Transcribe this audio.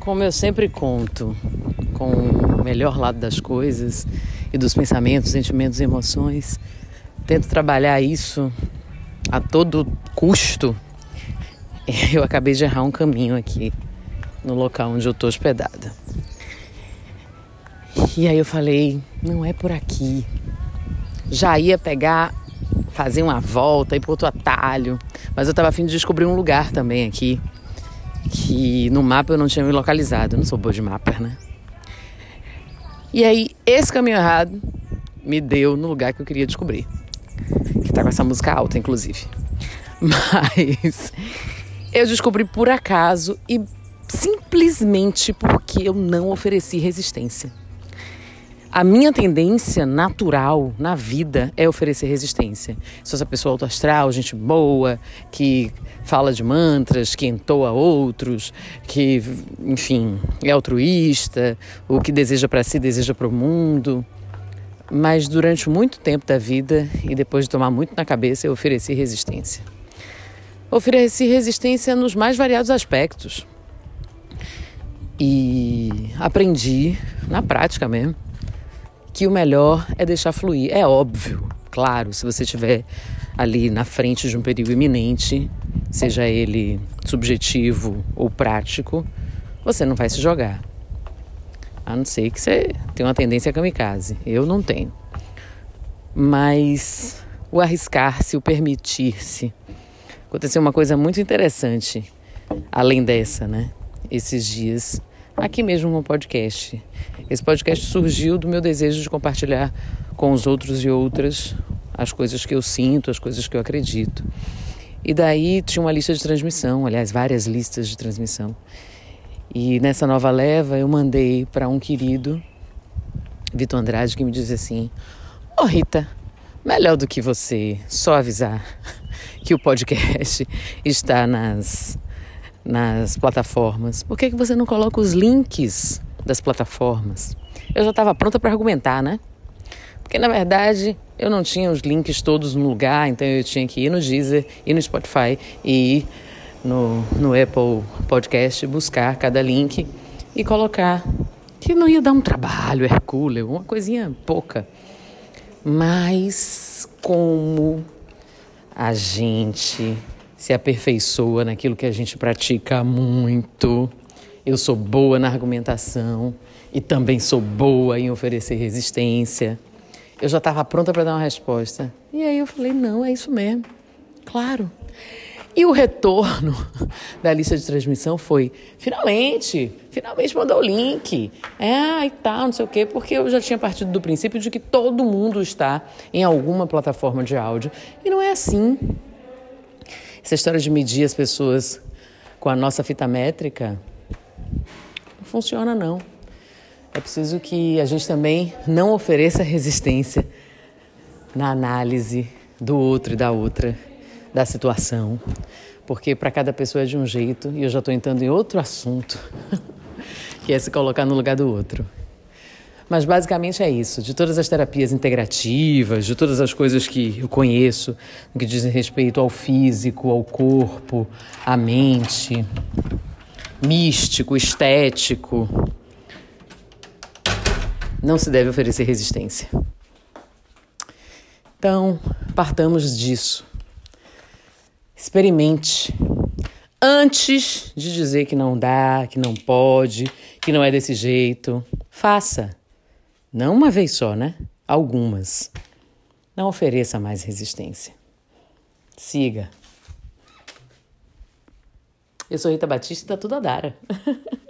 Como eu sempre conto, com o melhor lado das coisas e dos pensamentos, sentimentos e emoções, tento trabalhar isso a todo custo. Eu acabei de errar um caminho aqui no local onde eu tô hospedada. E aí eu falei, não é por aqui. Já ia pegar, fazer uma volta, ir para outro atalho, mas eu estava afim de descobrir um lugar também aqui que no mapa eu não tinha me localizado. Eu não sou boa de mapa, né? E aí, esse caminho errado me deu no lugar que eu queria descobrir. Que tá com essa música alta, inclusive. Mas eu descobri por acaso e simplesmente porque eu não ofereci resistência. A minha tendência natural na vida é oferecer resistência. Sou essa pessoa autoastral, gente boa, que fala de mantras, que entoa outros, que, enfim, é altruísta, o que deseja para si, deseja para o mundo. Mas durante muito tempo da vida e depois de tomar muito na cabeça, eu ofereci resistência. Ofereci resistência nos mais variados aspectos. E aprendi, na prática mesmo, que o melhor é deixar fluir. É óbvio, claro, se você estiver ali na frente de um perigo iminente, seja ele subjetivo ou prático, você não vai se jogar. A não ser que você tenha uma tendência a kamikaze. Eu não tenho. Mas o arriscar-se, o permitir-se. Aconteceu uma coisa muito interessante, além dessa, né? Esses dias aqui mesmo no podcast. Esse podcast surgiu do meu desejo de compartilhar com os outros e outras as coisas que eu sinto, as coisas que eu acredito. E daí tinha uma lista de transmissão, aliás, várias listas de transmissão. E nessa nova leva eu mandei para um querido, Vitor Andrade, que me disse assim: Ô oh, Rita, melhor do que você só avisar que o podcast está nas nas plataformas, por que, que você não coloca os links das plataformas? Eu já estava pronta para argumentar, né? Porque na verdade eu não tinha os links todos no lugar, então eu tinha que ir no Deezer, ir no Spotify e ir no, no Apple Podcast buscar cada link e colocar. Que não ia dar um trabalho hercúleo, uma coisinha pouca. Mas como a gente se aperfeiçoa naquilo que a gente pratica muito. Eu sou boa na argumentação e também sou boa em oferecer resistência. Eu já estava pronta para dar uma resposta. E aí eu falei: não, é isso mesmo. Claro. E o retorno da lista de transmissão foi: finalmente, finalmente mandou o link. É, e tal, não sei o quê, porque eu já tinha partido do princípio de que todo mundo está em alguma plataforma de áudio. E não é assim. Essa história de medir as pessoas com a nossa fita métrica não funciona não. É preciso que a gente também não ofereça resistência na análise do outro e da outra, da situação, porque para cada pessoa é de um jeito e eu já estou entrando em outro assunto, que é se colocar no lugar do outro. Mas basicamente é isso. De todas as terapias integrativas, de todas as coisas que eu conheço, que dizem respeito ao físico, ao corpo, à mente, místico, estético, não se deve oferecer resistência. Então, partamos disso. Experimente. Antes de dizer que não dá, que não pode, que não é desse jeito, faça. Não uma vez só, né? Algumas. Não ofereça mais resistência. Siga. Eu sou Rita Batista e tá tudo a Dara.